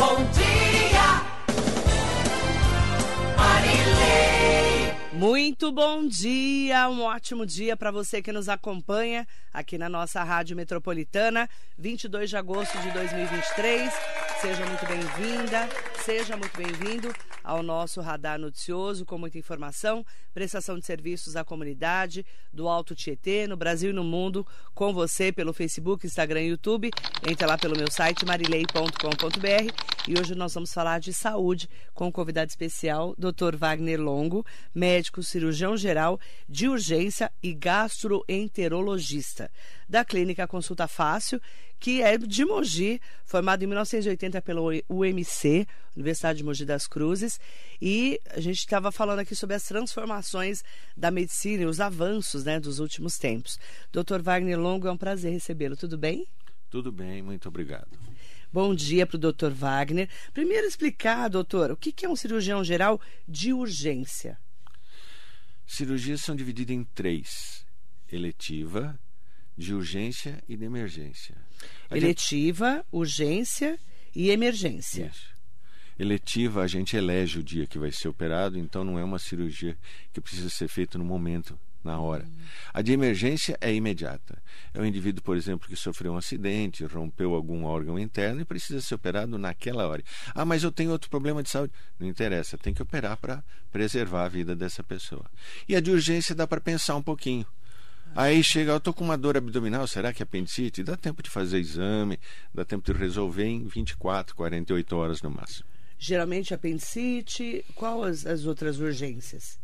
Bom dia, Marilei. Muito bom dia, um ótimo dia para você que nos acompanha aqui na nossa Rádio Metropolitana, 22 de agosto de 2023. Seja muito bem-vinda, seja muito bem-vindo ao nosso radar noticioso com muita informação, prestação de serviços à comunidade do Alto Tietê, no Brasil e no mundo, com você pelo Facebook, Instagram e YouTube. Entre lá pelo meu site marilei.com.br e hoje nós vamos falar de saúde com um convidado especial, Dr. Wagner Longo, médico cirurgião geral de urgência e gastroenterologista da clínica Consulta Fácil, que é de Mogi, formado em 1980 pela UMC, Universidade de Mogi das Cruzes, e a gente estava falando aqui sobre as transformações da medicina e os avanços né, dos últimos tempos. Dr. Wagner Longo, é um prazer recebê-lo. Tudo bem? Tudo bem, muito obrigado. Bom dia para o Dr. Wagner. Primeiro explicar, doutor, o que é um cirurgião geral de urgência? Cirurgias são divididas em três: eletiva, de urgência e de emergência. A Eletiva, gente... urgência e emergência. Isso. Eletiva, a gente elege o dia que vai ser operado, então não é uma cirurgia que precisa ser feita no momento, na hora. Uhum. A de emergência é imediata. É um indivíduo, por exemplo, que sofreu um acidente, rompeu algum órgão interno e precisa ser operado naquela hora. Ah, mas eu tenho outro problema de saúde. Não interessa, tem que operar para preservar a vida dessa pessoa. E a de urgência dá para pensar um pouquinho. Aí chega, eu estou com uma dor abdominal, será que é apendicite? Dá tempo de fazer exame, dá tempo de resolver em 24, 48 horas no máximo. Geralmente apendicite, qual as, as outras urgências?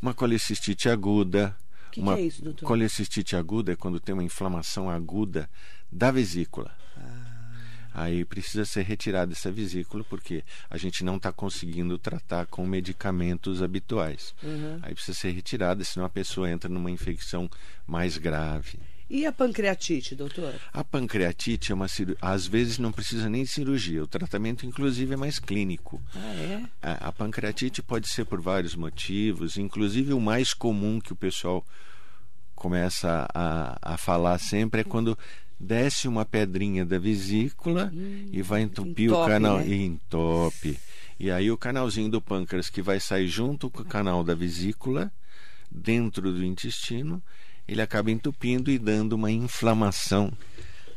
Uma colecistite aguda. O que, uma que é isso, doutor? Colecistite aguda é quando tem uma inflamação aguda da vesícula. Ah. Aí precisa ser retirada essa vesícula porque a gente não está conseguindo tratar com medicamentos habituais. Uhum. Aí precisa ser retirada, senão a pessoa entra numa infecção mais grave. E a pancreatite, doutor? A pancreatite é uma cirurgia. Às vezes não precisa nem de cirurgia. O tratamento, inclusive, é mais clínico. Ah, é? A, a pancreatite pode ser por vários motivos, inclusive o mais comum que o pessoal começa a, a falar sempre é quando desce uma pedrinha da vesícula hum, e vai entupir entope, o canal né? e entope. E aí o canalzinho do pâncreas que vai sair junto com o canal da vesícula dentro do intestino, ele acaba entupindo e dando uma inflamação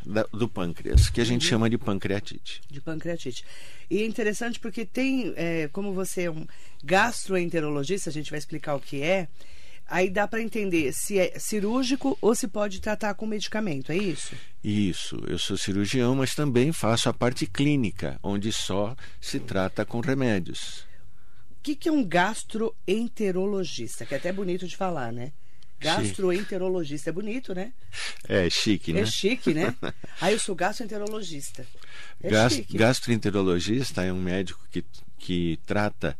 da, do pâncreas, que a gente Uhum. chama de pancreatite. De pancreatite. E é interessante porque tem, é, como você é um gastroenterologista, a gente vai explicar o que é, aí dá para entender se é cirúrgico ou se pode tratar com medicamento, é isso? Isso, eu sou cirurgião, mas também faço a parte clínica, onde só se trata com remédios. O que, que é um gastroenterologista? Que é até bonito de falar, né? Gastroenterologista. É bonito, né? É chique, né? É chique, né? Aí eu sou gastroenterologista. É chique. gastroenterologista é um médico que, que trata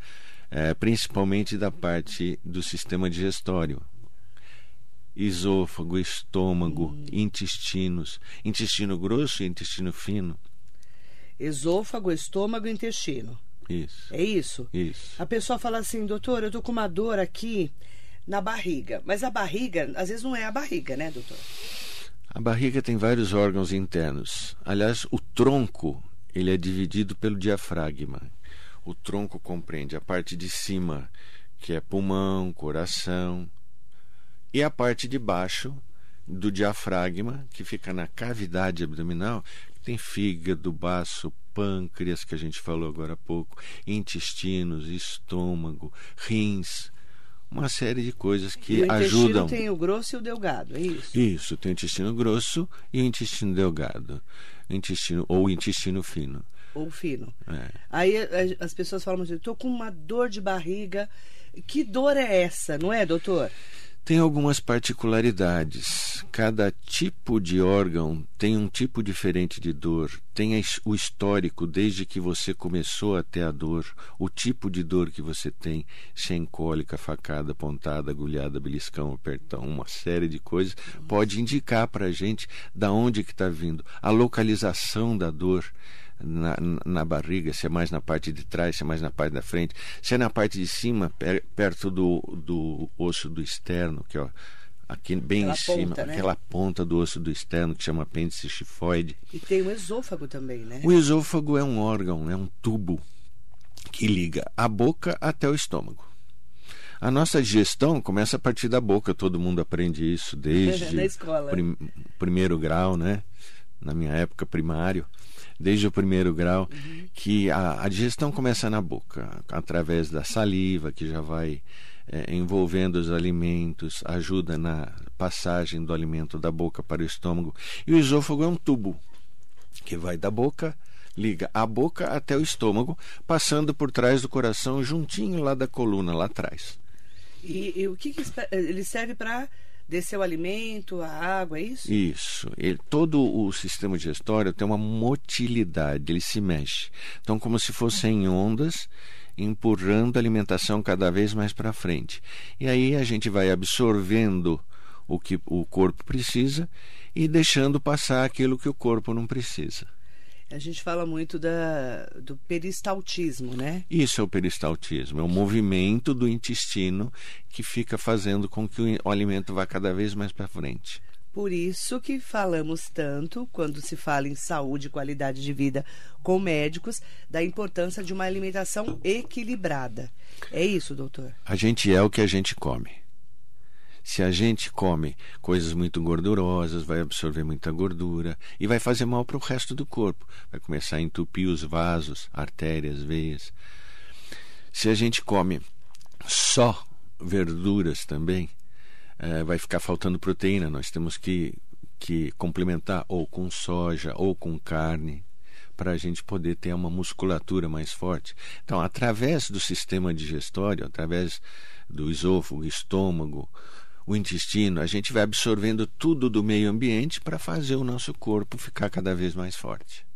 eh, principalmente da parte do sistema digestório. Esôfago, estômago, Hum. intestinos, intestino grosso e intestino fino. Esôfago, estômago e intestino. Isso, É isso? isso. A pessoa fala assim, doutor, eu tô com uma dor aqui na barriga. Mas a barriga, às vezes não é a barriga, né, doutor? A barriga tem vários órgãos internos. Aliás, o tronco ele é dividido pelo diafragma. O tronco compreende a parte de cima, que é pulmão, coração, e a parte de baixo do diafragma, que fica na cavidade abdominal, que tem fígado, baço, pâncreas, que a gente falou agora há pouco, intestinos, estômago, rins, uma série de coisas e que o intestino ajudam. tem o grosso e o delgado, é isso? Isso, tem o intestino grosso e o intestino delgado. Intestino, ou intestino fino. Ou fino. É. Aí a- as pessoas falam assim, tô com uma dor de barriga. Que dor é essa, não é, doutor? Tem algumas particularidades. Cada tipo de órgão tem um tipo diferente de dor. Tem o histórico desde que você começou até a dor, o tipo de dor que você tem, se é cólica, facada, pontada, agulhada, beliscão, apertão, uma série de coisas, pode indicar para a gente da onde que está vindo, a localização da dor. Na, na barriga, se é mais na parte de trás, se é mais na parte da frente, se é na parte de cima, per- perto do, do osso do externo, que é aqui bem Aquela em cima, ponta, né? aquela ponta do osso do externo que chama apêndice chifoide. E tem o esôfago também, né? O esôfago é um órgão, é um tubo que liga a boca até o estômago. A nossa digestão começa a partir da boca, todo mundo aprende isso desde Na escola. prim- primeiro grau, né? Na minha época primário, desde o primeiro grau, que a, a digestão começa na boca, através da saliva que já vai eh, envolvendo os alimentos, ajuda na passagem do alimento da boca para o estômago. E o esôfago é um tubo que vai da boca, liga a boca até o estômago, passando por trás do coração, juntinho lá da coluna, lá atrás. E, e o que, que espe- ele serve para descer o alimento, a água, é isso? Isso. Ele- todo o sistema digestório tem uma motilidade, ele se mexe. Então, como se fossem ondas empurrando a alimentação cada vez mais para frente. E aí a gente vai absorvendo o que o corpo precisa e deixando passar aquilo que o corpo não precisa. A gente fala muito da, do peristaltismo, né? Isso é o peristaltismo, é o movimento do intestino que fica fazendo com que o alimento vá cada vez mais para frente. Por isso que falamos tanto, quando se fala em saúde e qualidade de vida com médicos, da importância de uma alimentação equilibrada. É isso, doutor? A gente é o que a gente come. Se a gente come coisas muito gordurosas, vai absorver muita gordura e vai fazer mal para o resto do corpo. Vai começar a entupir os vasos, artérias, veias. Se a gente come só verduras também, eh, vai ficar faltando proteína. Nós temos que, que complementar ou com soja ou com carne para a gente poder ter uma musculatura mais forte. Então, através do sistema digestório, através do esôfago, estômago, o intestino, a gente vai absorvendo tudo do meio ambiente para fazer o nosso corpo ficar cada vez mais forte.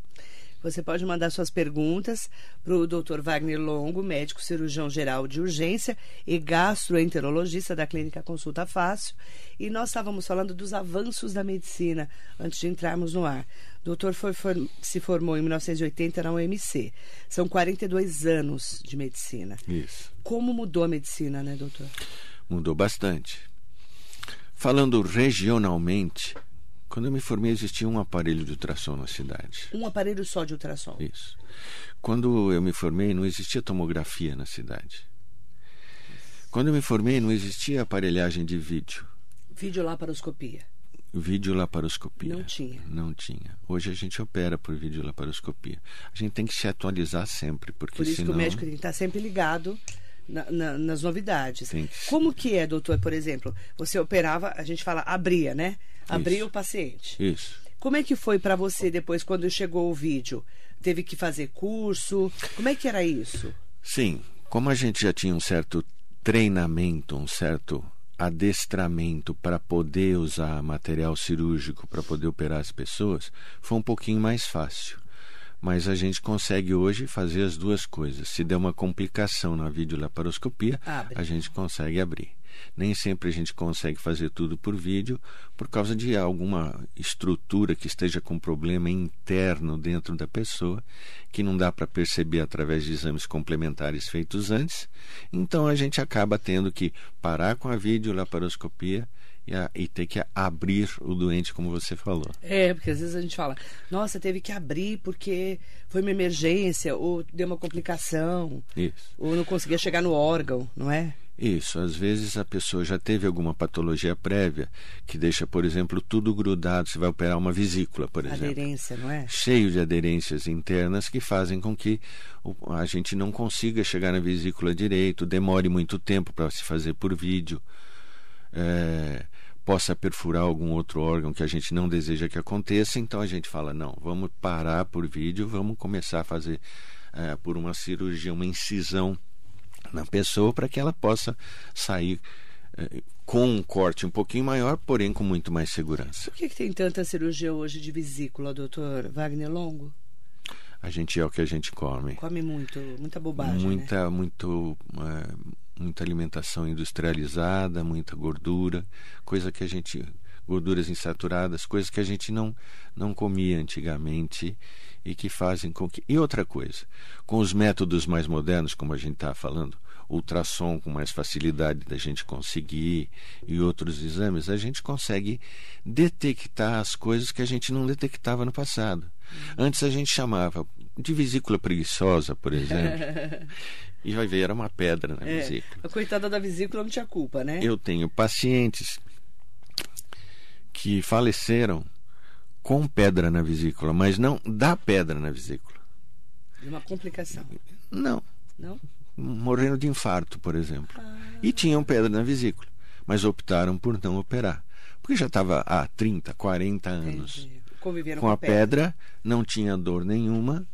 Você pode mandar suas perguntas para o Dr. Wagner Longo, médico cirurgião geral de urgência e gastroenterologista da Clínica Consulta Fácil. E nós estávamos falando dos avanços da medicina antes de entrarmos no ar. O doutor foi, for- se formou em 1980 na UMC. São 42 anos de medicina. Isso. Como mudou a medicina, né, doutor? Mudou bastante. Falando regionalmente, quando eu me formei existia um aparelho de ultrassom na cidade. Um aparelho só de ultrassom. Isso. Quando eu me formei, não existia tomografia na cidade. Quando eu me formei, não existia aparelhagem de vídeo. Videolaparoscopia. Videolaparoscopia. Não tinha. Não tinha. Hoje a gente opera por videolaparoscopia. A gente tem que se atualizar sempre, porque Por isso senão... que o médico tem que estar sempre ligado na- na- nas novidades. Que- Como que é, doutor, por exemplo? Você operava, a gente fala abria, né? Abria Isso. o paciente. Isso. Como é que foi para você depois, quando chegou o vídeo? Teve que fazer curso? Como é que era isso? Sim, como a gente já tinha um certo treinamento, um certo adestramento para poder usar material cirúrgico para poder operar as pessoas, foi um pouquinho mais fácil. Mas a gente consegue hoje fazer as duas coisas. Se der uma complicação na videolaparoscopia, Abre. a gente consegue abrir. Nem sempre a gente consegue fazer tudo por vídeo por causa de alguma estrutura que esteja com problema interno dentro da pessoa que não dá para perceber através de exames complementares feitos antes. Então a gente acaba tendo que parar com a videolaparoscopia e, a, e ter que abrir o doente, como você falou. É, porque às vezes a gente fala, nossa, teve que abrir porque foi uma emergência, ou deu uma complicação, Isso. ou não conseguia chegar no órgão, não é? Isso, às vezes a pessoa já teve alguma patologia prévia que deixa, por exemplo, tudo grudado. Você vai operar uma vesícula, por exemplo. Aderência, não é? cheio de aderências internas que fazem com que o- a gente não consiga chegar na vesícula direito, demore muito tempo para se fazer por vídeo, é, possa perfurar algum outro órgão que a gente não deseja que aconteça, então a gente fala, não, vamos parar por vídeo, vamos começar a fazer é, por uma cirurgia, uma incisão na pessoa para que ela possa sair é, com um corte um pouquinho maior, porém com muito mais segurança. Por que, que tem tanta cirurgia hoje de vesícula, doutor Wagner Longo? A gente é o que a gente come. Come muito, muita bobagem, né? muita muito é, muita alimentação industrializada muita gordura coisa que a gente gorduras insaturadas coisas que a gente não não comia antigamente e que fazem com que e outra coisa com os métodos mais modernos como a gente está falando ultrassom com mais facilidade da gente conseguir e outros exames, a gente consegue detectar as coisas que a gente não detectava no passado. Antes a gente chamava de vesícula preguiçosa, por exemplo, e vai ver, era uma pedra na É, vesícula. a coitada da vesícula não tinha culpa, né? Eu tenho pacientes que faleceram com pedra na vesícula, mas não da pedra na vesícula. De uma complicação. Não, Não? Morrendo de infarto, por exemplo. E tinham pedra na vesícula, mas optaram por não operar. Porque já estava há 30, 40 anos. Conviveram com a pedra, não tinha dor nenhuma.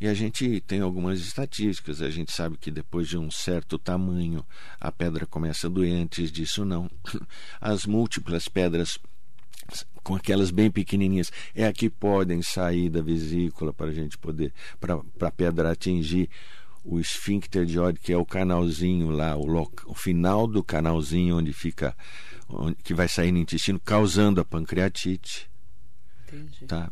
E a gente tem algumas estatísticas, a gente sabe que depois de um certo tamanho a pedra começa a doer, antes disso não. As múltiplas pedras com aquelas bem pequenininhas é a que podem sair da vesícula para a gente poder para a pedra atingir o esfíncter de Oddi, que é o canalzinho lá, o, loca, o final do canalzinho onde fica onde, que vai sair no intestino, causando a pancreatite, Entendi. tá?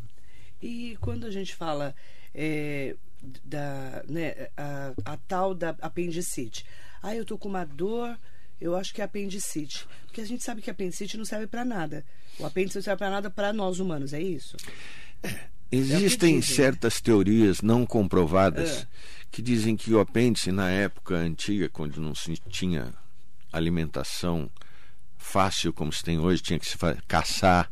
E quando a gente fala é, da né, a, a tal da apendicite, ah, eu tô com uma dor, eu acho que é apendicite, porque a gente sabe que a apendicite não serve para nada. O apêndice não serve para nada para nós humanos, é isso? Existem dizem. certas teorias não comprovadas É. que dizem que o apêndice, na época antiga, quando não se tinha alimentação fácil como se tem hoje, tinha que se caçar,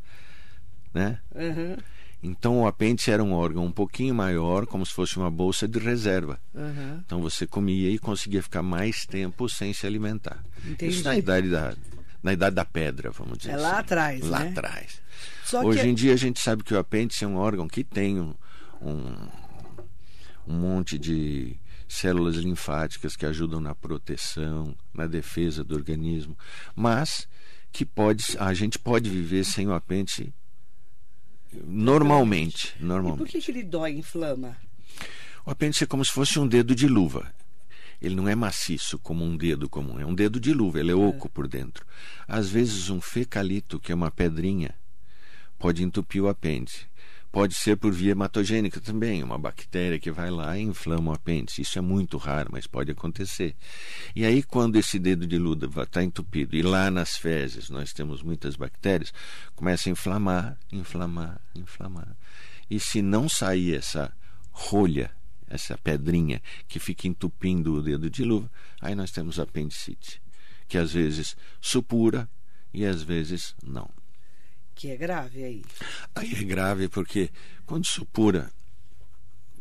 né? Aham, Então o apêndice era um órgão um pouquinho maior, como se fosse uma bolsa de reserva. aham. Então você comia e conseguia ficar mais tempo sem se alimentar. Entendi. Isso na idade da na idade da pedra, vamos dizer É assim. lá atrás, Lá né? atrás. Só Hoje que em dia a gente sabe que o apêndice é um órgão que tem um, um, um monte de células linfáticas que ajudam na proteção, na defesa do organismo, mas que pode, a gente pode viver sem o apêndice normalmente, e por normalmente. que, que ele dói, inflama? O apêndice é como se fosse um dedo de luva. Ele não é maciço como um dedo comum, é um dedo de luva, ele é oco por dentro. Às vezes um fecalito, que é uma pedrinha, pode entupir o apêndice. Pode ser por via hematogênica também, uma bactéria que vai lá e inflama o apêndice. Isso é muito raro, mas pode acontecer. E aí, quando esse dedo de luva está entupido e lá nas fezes nós temos muitas bactérias, começa a inflamar, inflamar, inflamar. E se não sair essa rolha, essa pedrinha que fica entupindo o dedo de luva, aí nós temos apendicite, que às vezes supura e às vezes não. Que é grave aí. Aí é grave porque quando supura.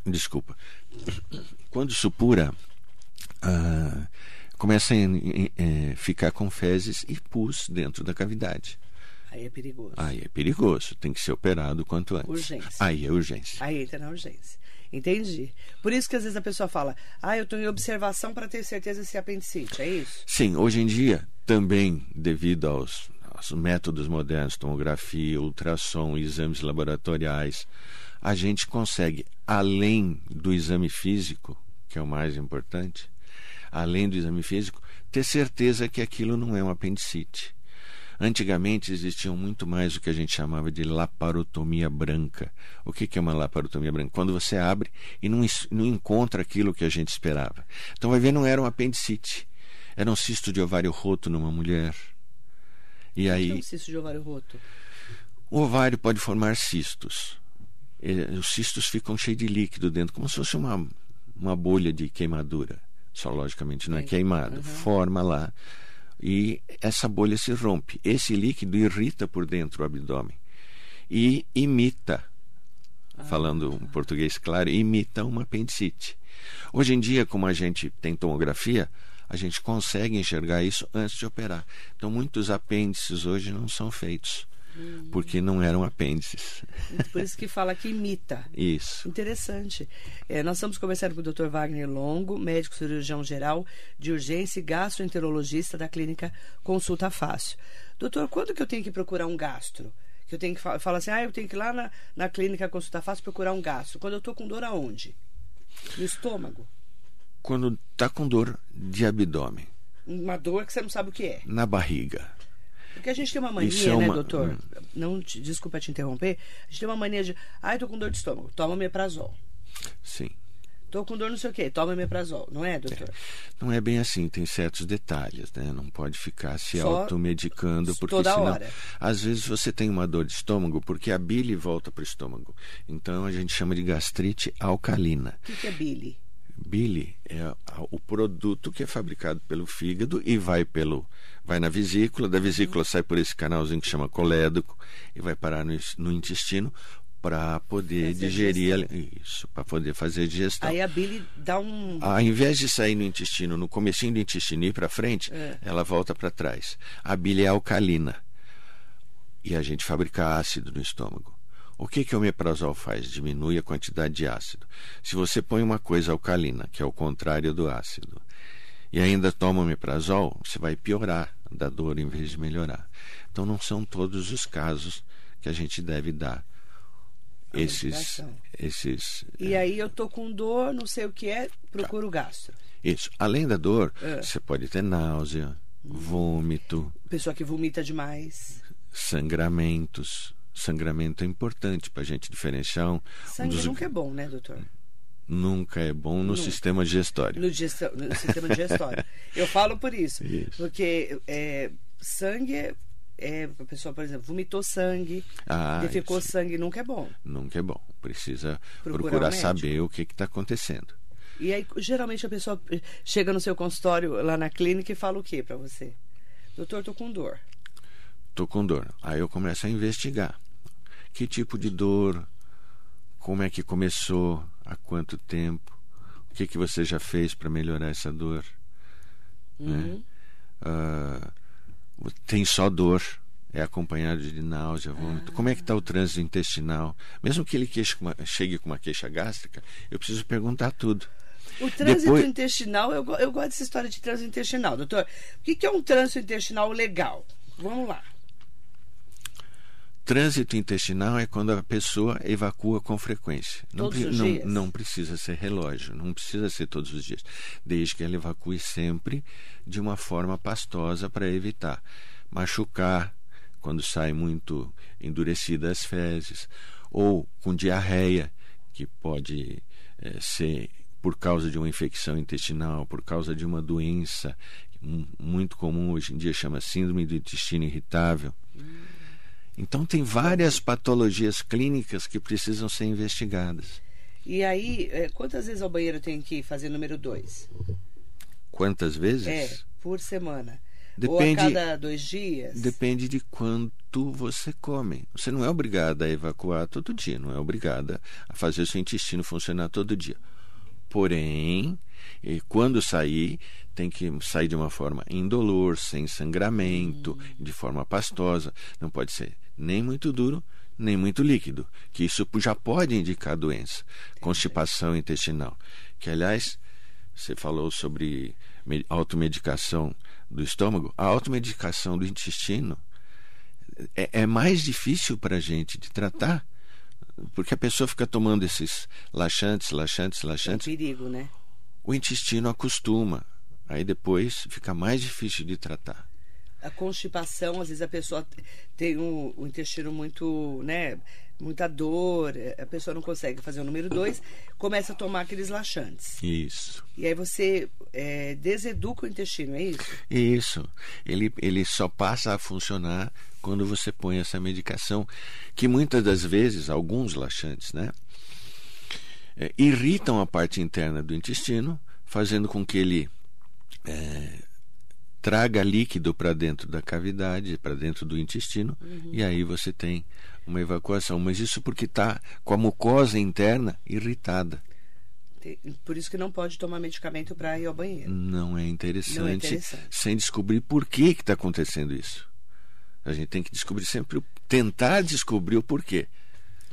Desculpa. Quando supura, ah, começa a eh, ficar com fezes e pus dentro da cavidade. Aí é perigoso. Aí é perigoso, tem que ser operado quanto antes. Urgência. Aí é urgência. Aí entra na urgência. Entendi. Por isso que às vezes a pessoa fala, ah, eu estou em observação para ter certeza se é apendicite. É isso? Sim, hoje em dia, também devido aos, aos métodos modernos, tomografia, ultrassom, exames laboratoriais, a gente consegue, além do exame físico, que é o mais importante, além do exame físico, ter certeza que aquilo não é um apendicite. Antigamente existiam muito mais o que a gente chamava de laparotomia branca. O que é uma laparotomia branca? Quando você abre e não, não encontra aquilo que a gente esperava. Então vai ver, não era um apendicite. Era um cisto de ovário roto numa mulher. E Que é aí um cisto de ovário roto. o ovário pode formar cistos. Ele- os cistos ficam cheios de líquido dentro, como se fosse uma, uma bolha de queimadura. Só logicamente não é Entendi. queimado. Uhum. Forma lá. E essa bolha se rompe. Esse líquido irrita por dentro o abdômen. E imita, falando um português claro, imita uma apendicite. Hoje em dia, como a gente tem tomografia, a gente consegue enxergar isso antes de operar. Então, muitos apêndices hoje não são feitos, porque não eram apêndices. Por isso que fala que imita. Isso. Interessante. É, nós estamos conversando com o Dr. Wagner Longo, médico cirurgião geral de urgência e gastroenterologista da clínica Consulta Fácil. Doutor, quando que eu tenho que procurar um gastro? Que eu tenho que fa- falar assim, ah, eu tenho que ir lá na, na clínica Consulta Fácil procurar um gastro. Quando eu estou com dor aonde? No estômago. Quando está com dor de abdômen, Uma dor que você não sabe o que é. na barriga, Porque a gente tem uma mania, é né, uma- doutor? hum. Não, te- desculpa te interromper. A gente tem uma mania de, ah, eu tô com dor de estômago, toma omeprazol. sim. Tô com dor não sei o quê, toma omeprazol, não é, doutor? Não é bem assim, tem certos detalhes, né? Não pode ficar se Só automedicando, porque toda senão, hora. às vezes você tem uma dor de estômago, porque a bile volta para o estômago. Então a gente chama de gastrite alcalina. O que, que é bile? Bile é a- o produto que é fabricado pelo fígado e vai pelo vai na vesícula, da vesícula sai por esse canalzinho que chama colédoco e vai parar no, no intestino para poder Fazer digerir ali- isso, para poder fazer a digestão. Aí a bile dá um. Ao invés de sair no intestino, no comecinho do intestino e ir para frente, É. ela volta para trás. A bile é alcalina. E a gente fabrica ácido no estômago. O que, que o omeprazol faz? Diminui a quantidade de ácido. Se você põe uma coisa alcalina, que é o contrário do ácido, e ainda toma omeprazol, você vai piorar da dor em vez de melhorar. Então não são todos os casos que a gente deve dar A esses, esses E aí eu tô com dor, não sei o que é, procuro o gastro. Isso. Além da dor, É. você pode ter náusea, vômito, Pessoa que vomita demais. sangramentos. Sangramento é importante para a gente diferenciar um, um Sangue dos nunca é bom, né, doutor? nunca é bom no Nunca. sistema digestório. No, digestão- no sistema digestório. Eu falo por isso. Isso. Porque é, sangue é, é. A pessoa, por exemplo, vomitou sangue, Ah, defecou isso sangue, nunca é bom. nunca é bom. Precisa Procurar procurar um saber o que está acontecendo. E aí, geralmente, a pessoa chega no seu consultório lá na clínica e fala o que para você? Doutor, tô com dor. Tô com dor. Aí eu começo a investigar. Que tipo de dor? Como é que começou? Há quanto tempo? O que, que você já fez para melhorar essa dor? Uhum. Ah, tem só dor, é acompanhado de náusea, vômito. Como é que está o trânsito intestinal? Mesmo que ele com uma- chegue com uma queixa gástrica, eu preciso perguntar tudo. O trânsito Depois- intestinal, eu, eu gosto dessa história de trânsito intestinal. Doutor, o que, que é um trânsito intestinal legal? Vamos lá. Trânsito intestinal é quando a pessoa evacua com frequência. Não, não, não precisa ser relógio, não precisa ser todos os dias. Desde que ela evacue sempre de uma forma pastosa para evitar machucar quando sai muito endurecida as fezes, ou com diarreia, que pode eh, ser por causa de uma infecção intestinal, por causa de uma doença mu- muito comum hoje em dia, chama síndrome do intestino irritável. Então, tem várias patologias clínicas que precisam ser investigadas. E aí, é, quantas vezes ao banheiro tenho que fazer número dois? Quantas vezes? É, por semana. Depende- Ou a cada dois dias? Depende de quanto você come. Você não é obrigada a evacuar todo dia, não é obrigada a fazer o seu intestino funcionar todo dia. Porém, eh, quando sair, tem que sair de uma forma indolor, sem sangramento, de forma pastosa. Não pode ser nem muito duro, nem muito líquido, que isso já pode indicar doença. Constipação intestinal. Que, aliás, você falou sobre me- automedicação do estômago. A automedicação do intestino é, é mais difícil para a gente de tratar, porque a pessoa fica tomando esses laxantes, laxantes, É um laxantes. perigo, né? O intestino acostuma. Aí depois fica mais difícil de tratar. A constipação, às vezes a pessoa tem o, o intestino muito, né? Muita dor, a pessoa não consegue fazer o número dois, começa a tomar aqueles laxantes. Isso. E aí você é, deseduca o intestino, é isso? Isso. Ele, ele só passa a funcionar quando você põe essa medicação, que muitas das vezes, alguns laxantes, né? é, irritam a parte interna do intestino, fazendo com que ele é, traga líquido para dentro da cavidade, para dentro do intestino, e aí você tem uma evacuação. Mas isso porque está com a mucosa interna irritada. Por isso que não pode tomar medicamento para ir ao banheiro. Não é interessante, Não é interessante. sem descobrir por que está acontecendo isso. A gente tem que descobrir sempre, tentar descobrir o porquê.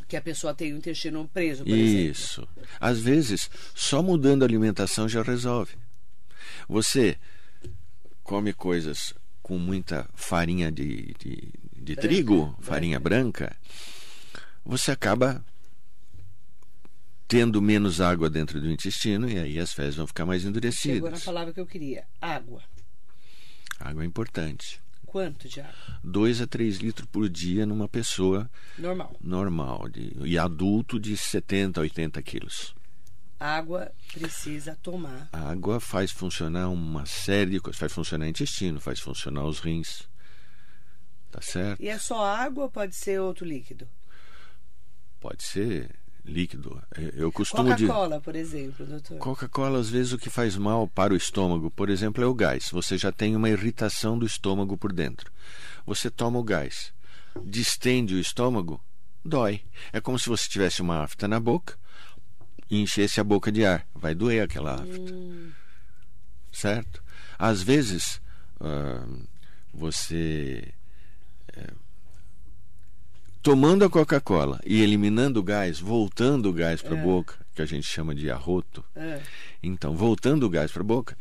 Que a pessoa tem o intestino preso, por exemplo. Isso. Às vezes, só mudando a alimentação já resolve. Você come coisas com muita farinha de, de, de Branca, trigo, branca. farinha branca, você acaba tendo menos água dentro do intestino e aí as fezes vão ficar mais Chegou na endurecidas. palavra que eu queria. Água. Água é importante. Quanto de água? 2 a 3 litros por dia numa pessoa Normal. normal de, e adulto de 70 a 80 quilos. Água precisa tomar. A água faz funcionar uma série de coisas. Faz funcionar o intestino, faz funcionar os rins. Tá certo? E é só água ou pode ser outro líquido? Pode ser líquido. Eu- Eu costumo. Coca-Cola, por exemplo, doutor. Coca-Cola, às vezes, o que faz mal para o estômago, por exemplo, é o gás. Você já tem uma irritação do estômago por dentro. Você toma o gás, distende o estômago, dói. É como se você tivesse uma afta na boca e enchesse a boca de ar. Vai doer aquela afta. Certo? Às vezes, ah, você. eh, tomando a Coca-Cola e eliminando o gás, voltando o gás para a É. boca, que a gente chama de arroto, É. então, voltando o gás para a boca,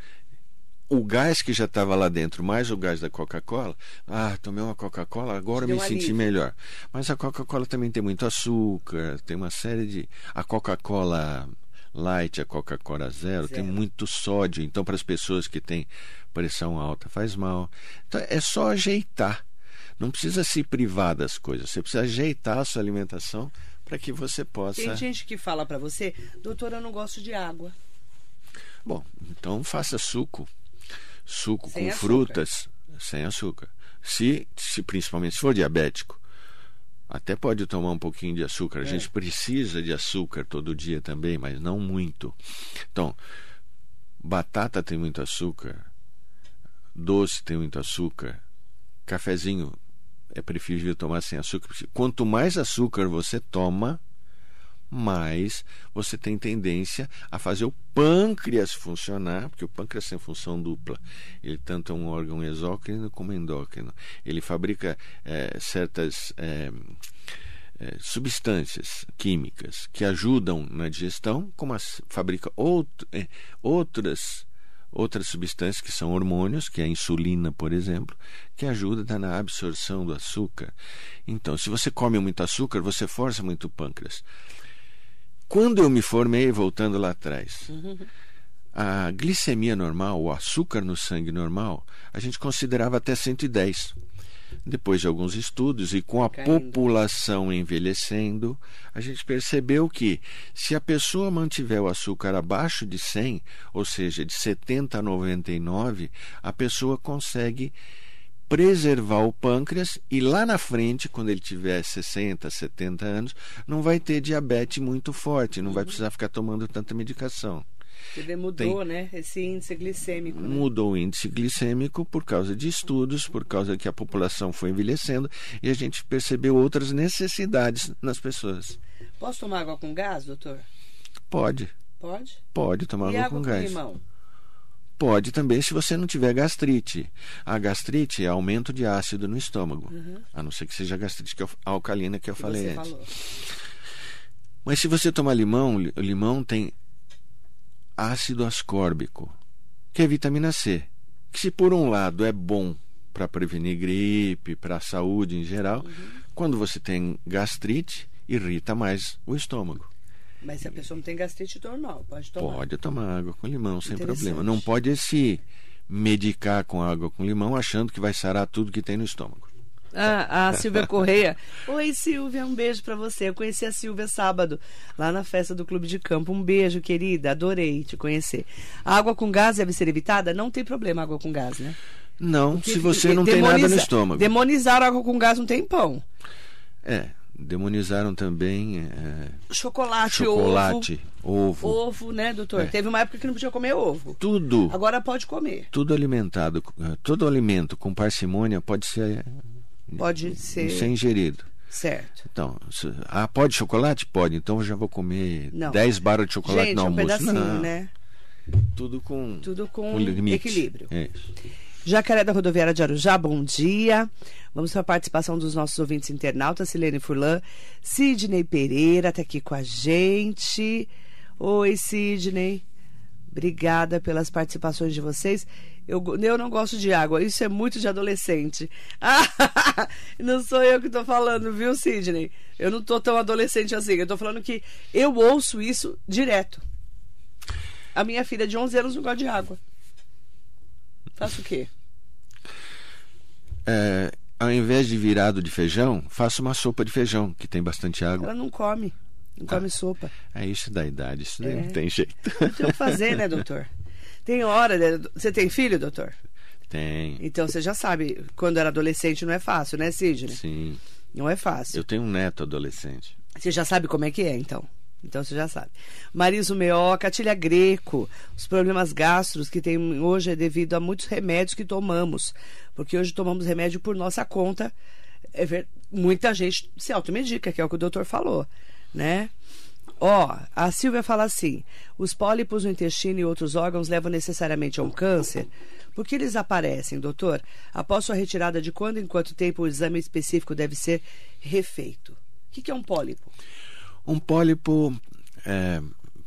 o gás que já estava lá dentro, mais o gás da Coca-Cola, ah, tomei uma Coca-Cola, agora Deu me senti alívio. melhor. Mas a Coca-Cola também tem muito açúcar, tem uma série de. A Coca-Cola Light, a Coca-Cola Zero, tem Zero. muito sódio, então para as pessoas que têm pressão alta faz mal. Então é só ajeitar. Não precisa se privar das coisas, você precisa ajeitar a sua alimentação para que você possa. Tem gente que fala pra você, doutor, eu não gosto de água. Bom, então faça suco. Suco Sem com açúcar. frutas sem açúcar. Se, se principalmente se for diabético, até pode tomar um pouquinho de açúcar. A É. gente precisa de açúcar todo dia também, mas não muito. Então, batata tem muito açúcar, doce tem muito açúcar, cafezinho é preferível tomar sem açúcar. Quanto mais açúcar você toma, mais você tem tendência a fazer o pâncreas funcionar, porque o pâncreas tem função dupla. Ele tanto é um órgão exócrino como endócrino. Ele fabrica eh, certas eh, eh, substâncias químicas que ajudam na digestão, como as, fabrica out, outras outras substâncias que são hormônios, que é a insulina, por exemplo, que ajuda na absorção do açúcar. Então, se você come muito açúcar, você força muito o pâncreas. Quando eu me formei, voltando lá atrás, a glicemia normal, o açúcar no sangue normal, a gente considerava até 110. Depois de alguns estudos e com a Caindo. população envelhecendo, a gente percebeu que se a pessoa mantiver o açúcar abaixo de 100, ou seja, de 70 a 99, a pessoa consegue preservar o pâncreas e lá na frente, quando ele tiver 60, 70 anos, não vai ter diabetes muito forte, não vai precisar ficar tomando tanta medicação. Ele mudou, né? Esse índice glicêmico. né? Mudou o índice glicêmico por causa de estudos, por causa que a população foi envelhecendo e a gente percebeu outras necessidades nas pessoas. Posso tomar água com gás, doutor? Pode, Pode? pode tomar água água com com gás. limão? Pode também se você não tiver gastrite. A gastrite é aumento de ácido no estômago, a não ser que seja gastrite alcalina que eu Que falei antes. falou. Mas se você tomar limão, li- o limão tem ácido ascórbico, que é vitamina C, que se por um lado é bom para prevenir gripe, para a saúde em geral, Uhum. quando você tem gastrite, irrita mais o estômago. Mas se a pessoa não tem gastrite normal, pode tomar. Pode tomar água com limão sem problema. Não pode se medicar com água com limão achando que vai sarar tudo que tem no estômago. Ah, a Silvia Correia. Oi, Silvia, um beijo pra você. Eu conheci a Silvia sábado, lá na festa do Clube de Campo. Um beijo, querida. Adorei te conhecer. A água com gás deve ser evitada? Não tem problema água com gás, né? Não, se Porque você não tem nada no estômago. Demonizaram água com gás um tempão. É, demonizaram também é, Chocolate, chocolate, ovo, ovo. Ovo, né, doutor? É. Teve uma época que não podia comer ovo. tudo. Agora pode comer. tudo alimentado, eh, todo alimento com parcimônia pode ser, Pode ser. ser ingerido. Certo. Então, se- ah, pode chocolate? Pode. Então eu já vou comer Não. 10 barras de chocolate Gente, no um almoço. pedacinho, Não, né? Tudo com, Tudo com com equilíbrio. É. Jacaré da Rodoviária de Arujá, bom dia. Vamos para a participação dos nossos ouvintes internautas, Silene Furlan, Sidney Pereira está aqui com a gente. Oi, Sidney. Obrigada pelas participações de vocês. Eu, eu não gosto de água, isso é muito de adolescente. Ah, não sou eu que estou falando, viu, Sidney? Eu não estou tão adolescente assim. Eu estou falando que eu ouço isso direto. A minha filha de 11 anos não gosta de água. Faço o quê? É, ao invés de virado de feijão, faça uma sopa de feijão, que tem bastante água. Ela não come. Não come sopa. É isso da idade, isso daí É. não tem jeito. Não tem o que fazer, né, doutor? Tem hora. né? Você tem filho, doutor? Tem. Então você já sabe, quando era adolescente não é fácil, né, Sidney? Sim. Não é fácil. Eu tenho um neto adolescente. Você já sabe como é que é, então. Então você já sabe. Mariso Meoca, Tilha Greco. Os problemas gastros que tem hoje é devido a muitos remédios que tomamos. Porque hoje tomamos remédio por nossa conta. É ver- Muita gente se automedica, que é o que o doutor falou, né? Ó, a Silvia fala assim: os pólipos no intestino e outros órgãos levam necessariamente a um câncer? Por que eles aparecem, doutor? Após sua retirada, de quando em quanto tempo o exame específico deve ser refeito? O que, que é um pólipo? Um pólipo,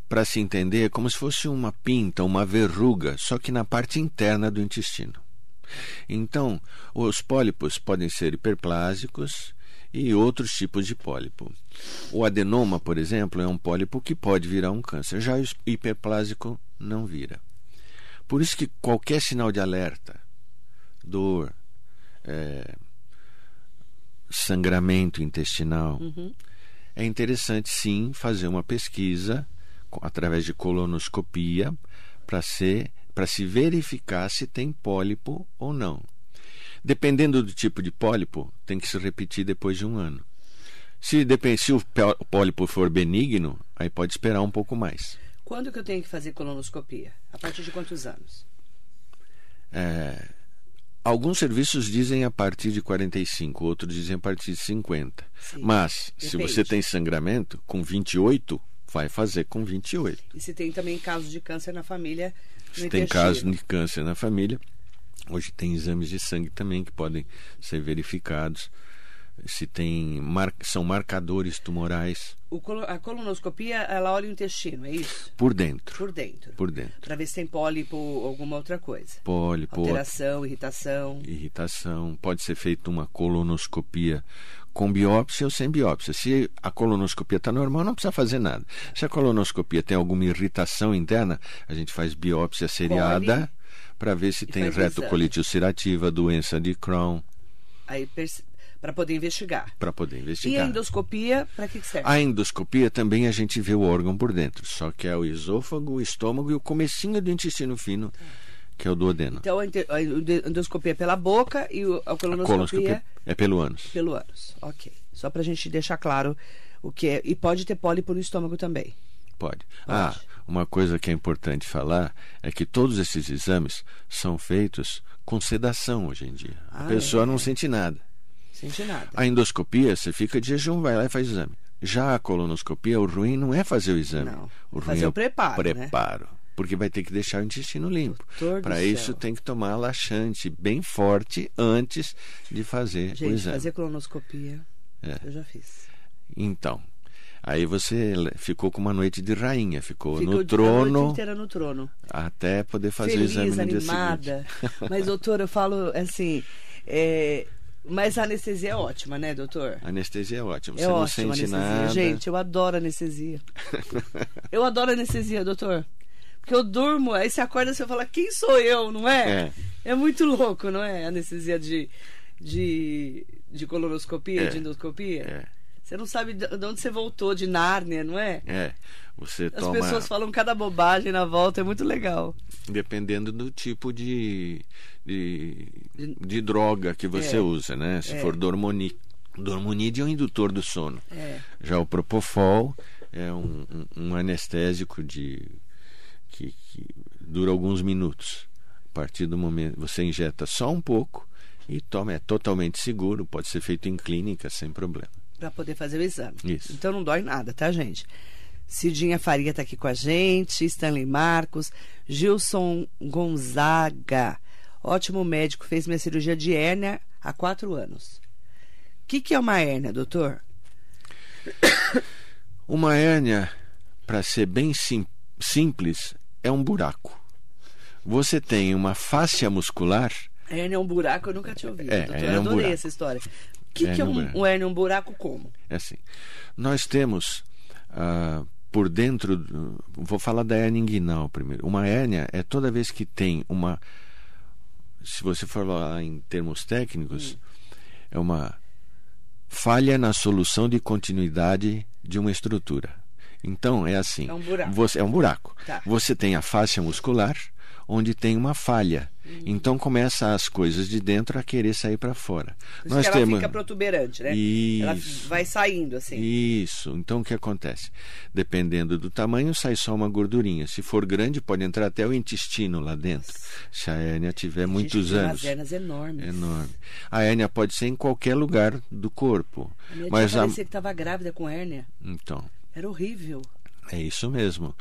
para se entender, é como se fosse uma pinta, uma verruga, só que na parte interna do intestino. Então, os pólipos podem ser hiperplásicos e outros tipos de pólipo. O adenoma, por exemplo, é um pólipo que pode virar um câncer. Já o hiperplásico não vira. Por isso que qualquer sinal de alerta, dor, eh, sangramento intestinal, é interessante sim fazer uma pesquisa através de colonoscopia para ser para se verificar se tem pólipo ou não. Dependendo do tipo de pólipo, tem que se repetir depois de um ano. Se, se o pólipo for benigno, aí pode esperar um pouco mais. Quando que eu tenho que fazer colonoscopia? A partir de quantos anos? É, alguns serviços dizem a partir de 45, outros dizem a partir de 50. Sim, Mas, se depende. você tem sangramento, com 28, vai fazer com 28. E se tem também casos de câncer na família, Se tem casos de câncer na família, hoje tem exames de sangue também que podem ser verificados. Se tem mar... são marcadores tumorais O a colonoscopia, ela olha o intestino, é isso? por dentro. Por dentro. Por dentro. Para ver se tem pólipo ou alguma outra coisa. Pólipo, Alteração, irritação. irritação, pode ser feita uma colonoscopia com biópsia ou sem biópsia. Se a colonoscopia está normal, não precisa fazer nada. Se a colonoscopia tem alguma irritação interna, a gente faz biópsia seriada para ver se e tem retocolite ulcerativa, doença de Crohn, Aí para poder investigar. para poder E a investigar. endoscopia, para que, que serve? A endoscopia também a gente vê o órgão por dentro, só que é o esôfago, o estômago e o comecinho do intestino fino, que é o duodeno. Então a endoscopia é pela boca e o- a A colonoscopia colonoscopia é pelo ânus. pelo ânus. Ok. Só para a gente deixar claro o que é. E pode ter pólipo no estômago também. Pode. Ah, uma coisa que é importante falar é que todos esses exames são feitos com sedação hoje em dia. Ah, a pessoa é? não sente nada. Sente nada. A endoscopia, você fica de jejum, vai lá e faz o exame. Já a colonoscopia, o ruim não é fazer o exame. Não, O ruim fazer é o preparo, né? preparo. Porque vai ter que deixar o intestino limpo. Para céu. isso tem que tomar laxante bem forte antes de fazer o Gente, exame. fazer colonoscopia, É. eu já fiz. Então, aí você ficou com uma noite de rainha, ficou Fico no a noite trono inteira no trono. até poder fazer Feliz, o exame no dia animada. seguinte. Mas, doutor, eu falo assim. é, Mas a anestesia é ótima, né, doutor? A anestesia é ótima, É você não a sente anestesia. nada. Gente, eu adoro anestesia. eu adoro anestesia, doutor. Porque eu durmo, aí você acorda e você fala, quem sou eu, não é? É, muito louco, não é? Anestesia de, de, de colonoscopia, É. de endoscopia. É. Você não sabe de de onde você voltou, de Nárnia, não é? É, você As toma, pessoas falam cada bobagem na volta, é muito legal. dependendo do tipo de, de, de droga que você É. usa, né? Se É. for dormoni, dormonide é um indutor do sono. É. Já o propofol é um, um- um anestésico de que, que dura alguns minutos. A partir do momento você injeta só um pouco e toma, é totalmente seguro, pode ser feito em clínica sem problema. Pra poder fazer o exame. Isso. Então não dói nada, tá, gente? Cidinha Faria tá aqui com a gente, Stanley Marcos, Gilson Gonzaga. Ótimo médico, fez minha cirurgia de hérnia há quatro anos. O que, que é uma hérnia, doutor? Uma hérnia, para ser bem sim- simples, é um buraco. Você tem uma fáscia muscular, Hérnia é um buraco, eu nunca tinha ouvido, É, doutor. é Eu um adorei buraco. essa história. O que, Hérnia que é é um um, um hérnia, um buraco como? é assim. Nós temos ah, por dentro, vou falar da hérnia inguinal primeiro. Uma hérnia é toda vez que tem uma, se você for falar em termos técnicos, é uma falha na solução de continuidade de uma estrutura. Então é assim. É um buraco. Você, é um buraco. Tá. Você tem a fáscia muscular, onde tem uma falha. Hum. Então começa as coisas de dentro a querer sair para fora. Por que ela fica protuberante, né? Ela Isso. vai saindo assim. Isso. Então o que acontece? Dependendo do tamanho, sai só uma gordurinha. Se for grande, pode entrar até o intestino lá dentro. Se a hérnia tiver Gente, muitos tem anos. Umas hernias enormes. Enorme. A hérnia pode ser em qualquer lugar do corpo. A minha Mas a... parecia que estava grávida com hérnia. Então, Era horrível. É isso mesmo.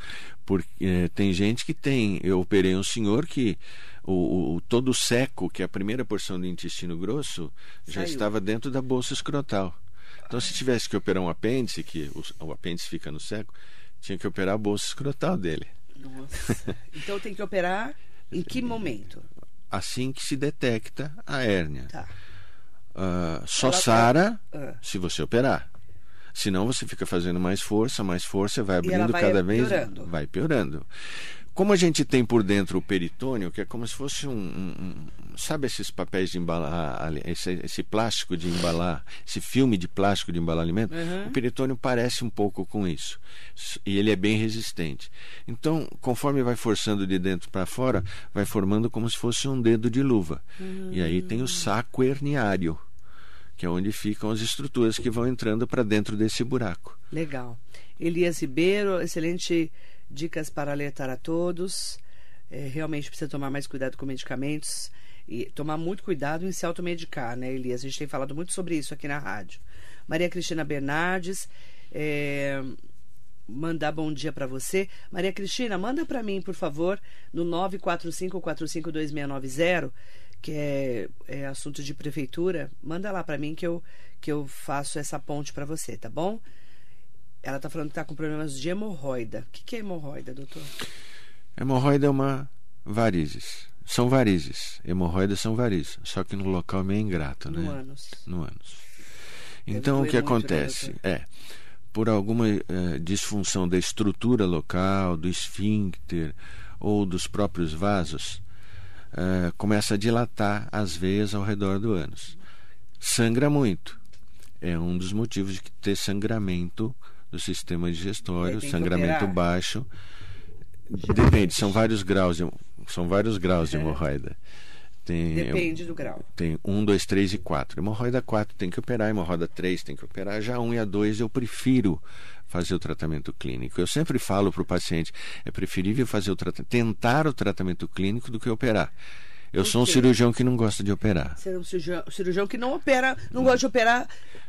Porque eh, tem gente que tem. Eu operei um senhor que o, o- todo o seco, que é a primeira porção do intestino grosso, já Saiu. estava dentro da bolsa escrotal. Então, se tivesse que operar um apêndice, que o, o apêndice fica no seco, tinha que operar a bolsa escrotal dele. Nossa. então tem que operar em que momento? Assim que se detecta a hérnia. Tá. Ah, só Ela tá- sara Ah. se você operar. Senão você fica fazendo mais força, mais força, vai E abrindo vai cada vez. piorando. Vai piorando. Como a gente tem por dentro o peritônio, que é como se fosse um. um- sabe esses papéis de embalar, esse, esse plástico de embalar, esse filme de plástico de embalar alimento? Uhum. O peritônio parece um pouco com isso. E ele é bem resistente. Então, conforme vai forçando de dentro para fora, vai formando como se fosse um dedo de luva. E aí tem o saco herniário que é onde ficam as estruturas que vão entrando para dentro desse buraco. Legal. Elias Ribeiro, excelente dicas para alertar a todos. É, realmente precisa tomar mais cuidado com medicamentos e tomar muito cuidado em se automedicar, né, Elias? A gente tem falado muito sobre isso aqui na rádio. Maria Cristina Bernardes, é, mandar bom dia para você. Maria Cristina, manda para mim, por favor, no 945452690, que é, é assunto de prefeitura. Manda lá para mim que eu, que eu faço essa ponte para você, tá bom? Ela tá falando que tá com problemas de hemorroida. O que, que é hemorroida, doutor? Hemorroida é uma varizes. São varizes. Hemorroidas são varizes. Só que no local meio ingrato, No né? ânus. No ânus. Então, o que né, acontece? doutor? é, por alguma eh, disfunção da estrutura local, do esfíncter ou dos próprios vasos, eh, começa a dilatar as veias ao redor do ânus. Sangra muito. É um dos motivos de ter sangramento do sistema digestório, sangramento operar? baixo. Depende, são vários graus de, são vários graus de É. hemorroida. Tem, Depende do grau. tem 1, 2, 3 e 4. Hemorroida 4 tem que operar, hemorroida 3 tem que operar. Já 1 e a 2 eu prefiro fazer o tratamento clínico. Eu sempre falo para o paciente, é preferível fazer o tentar o tratamento clínico do que operar. Eu sou um cirurgião que não gosta de operar. Ser um cirurgião, cirurgião que não opera, não gosta de operar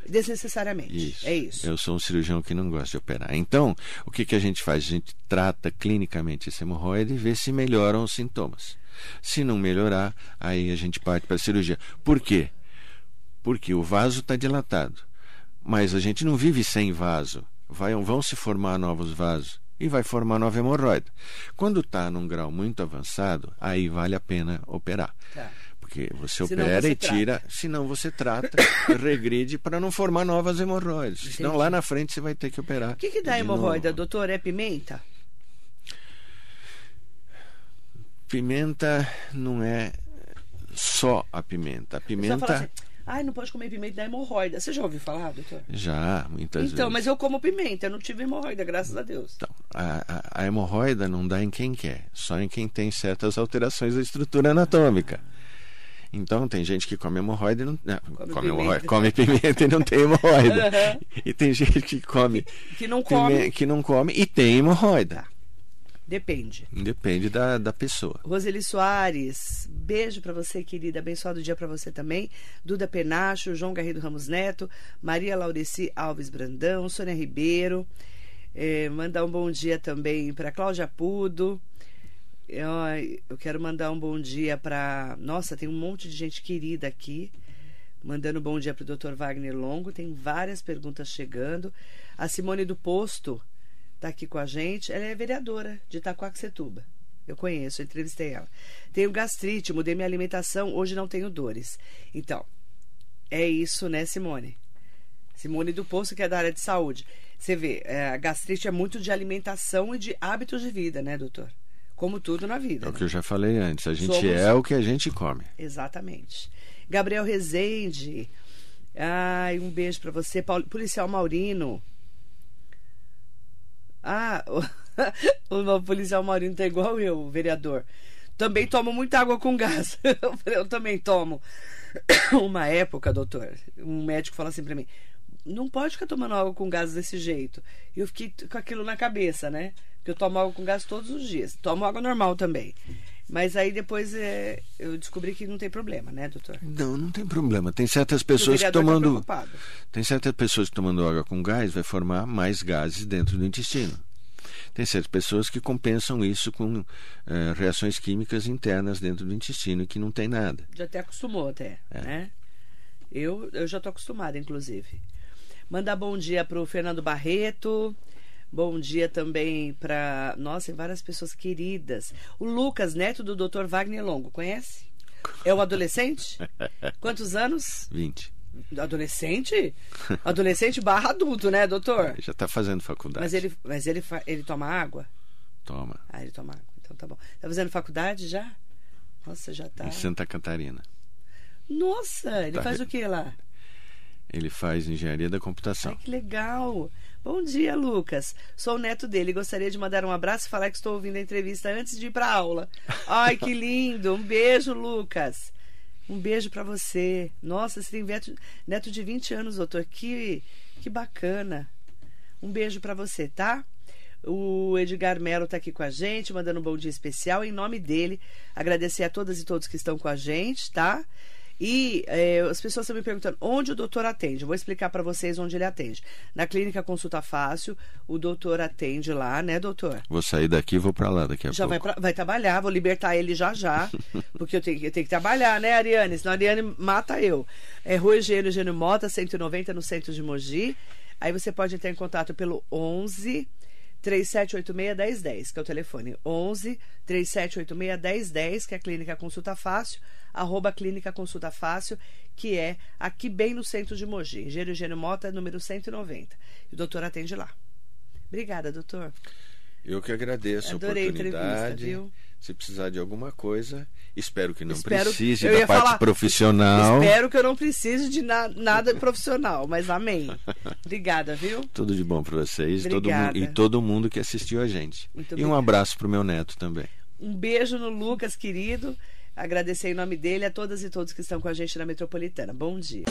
desnecessariamente. Isso. É isso. Eu sou um cirurgião que não gosta de operar. Então, o que, que a gente faz? A gente trata clinicamente esse hemorroide e vê se melhoram os sintomas. Se não melhorar, aí a gente parte para a cirurgia. Por quê? Porque o vaso está dilatado. Mas a gente não vive sem vaso. Vai, vão se formar novos vasos e vai formar nova hemorroida. Quando está num grau muito avançado, aí vale a pena operar. Tá. Porque você Senão opera você e tira, senão você trata, regride para não formar novas hemorroides. Senão Entendi. lá na frente você vai ter que operar. O que, que dá hemorroida, novo. doutor? É pimenta? Pimenta não é só a pimenta. A pimenta assim, ai, não pode comer pimenta, dá hemorroida. Você já ouviu falar, doutor? já muitas Então, vezes. mas eu como pimenta, eu não tive hemorroida, graças a Deus. Então, a, a, a hemorroida não dá em quem quer, só em quem tem certas alterações da estrutura anatômica. Então, tem gente que come hemorroida e não. não, come, pimenta. hemorroida, come pimenta e não tem hemorroida. Aham. E tem gente que come, Que não come. que não come e tem hemorroida. Tá. Depende. Depende da, da pessoa. Roseli Soares, beijo pra você, querida. Abençoado dia pra você também. Duda Penacho, João Garrido Ramos Neto, Maria Laureci Alves Brandão, Sônia Ribeiro. Eh, mandar um bom dia também para Cláudia Pudo. Eu, eu quero mandar um bom dia para. Nossa, tem um monte de gente querida aqui. Mandando um bom dia para o Dr. Wagner Longo. Tem várias perguntas chegando. A Simone do Posto está aqui com a gente. Ela é vereadora de Itacoaxetuba. Eu conheço, eu entrevistei ela. Tenho gastrite, mudei minha alimentação, hoje não tenho dores. Então, é isso, né, Simone? Simone do Poço, que é da área de saúde. Você vê, é, a gastrite é muito de alimentação e de hábitos de vida, né, doutor? Como tudo na vida. É o né? que eu já falei antes. A gente Somos- é o que a gente come. Exatamente. Gabriel Rezende. Ai, um beijo pra você. Policial Maurino. Ah, o, o policial Maurinho tá igual eu, vereador. Também tomo muita água com gás. Eu também tomo. Uma época, doutor, um médico falou assim pra mim: não pode ficar tomando água com gás desse jeito. Eu fiquei com aquilo na cabeça, né? Porque eu tomo água com gás todos os dias. Tomo água normal também. Mas aí depois é, eu descobri que não tem problema, né, doutor? Não, não tem problema. Tem certas O pessoas que tá tomando. preocupado. Tem certas pessoas que tomando água com gás vai formar mais gases dentro do intestino. Tem certas pessoas que compensam isso com eh, reações químicas internas dentro do intestino e que não tem nada. Já até acostumou até, É. né? Eu, eu já tô acostumada, inclusive. Mandar bom dia pro Fernando Barreto. Bom dia também para Nossa, tem várias pessoas queridas. O Lucas, neto do Dr. Wagner Longo, conhece? É um adolescente? Quantos anos? 20. Adolescente? Adolescente barra adulto, né, doutor? Já está fazendo faculdade. Mas ele, mas ele, ele toma água? Toma. Ah, ele toma água. Então tá bom. Tá fazendo faculdade já? Nossa, já tá. Em Santa Catarina. Nossa, ele Tá faz o que lá? Ele faz engenharia da computação. Ai, que legal. Bom dia, Lucas. Sou o neto dele. Gostaria de mandar um abraço e falar que estou ouvindo a entrevista antes de ir para aula. Ai, que lindo. Um beijo, Lucas. Um beijo para você. Nossa, você tem neto, neto de 20 anos, doutor. Que, que bacana. Um beijo para você, tá? O Edgar Melo está aqui com a gente, mandando um bom dia especial. Em nome dele, agradecer a todas e todos que estão com a gente, tá? E eh, as pessoas estão me perguntando onde o doutor atende. Eu vou explicar para vocês onde ele atende. Na clínica Consulta Fácil, o doutor atende lá, né, doutor? Vou sair daqui e vou para lá daqui a Já vai, pouco. pra- vai trabalhar, vou libertar ele já já. Porque eu tenho, que- eu tenho que trabalhar, né, Ariane? Senão a Ariane mata eu. É Rua Engenheiro Gênio Mota, 190, no centro de Mogi. Aí você pode entrar em contato pelo 11 3786-1010, que é o telefone. 11 3786-1010, que é a Clínica Consulta Fácil, arroba Clínica Consulta Fácil, que é aqui bem no centro de Mogi. Engenheiro Gênio Mota, número 190. E o doutor atende lá. Obrigada, doutor. Eu que agradeço Adorei a a entrevista, oportunidade. viu? Se precisar de alguma coisa, espero que não Espero- precise da parte falar, profissional. Espero que eu não precise de na- nada profissional, mas amém. Obrigada, viu? Tudo de bom para vocês todo e todo mundo que assistiu a gente. Muito e um obrigada. abraço para o meu neto também. Um beijo no Lucas, querido. Agradecer em nome dele a todas e todos que estão com a gente na Metropolitana. Bom dia.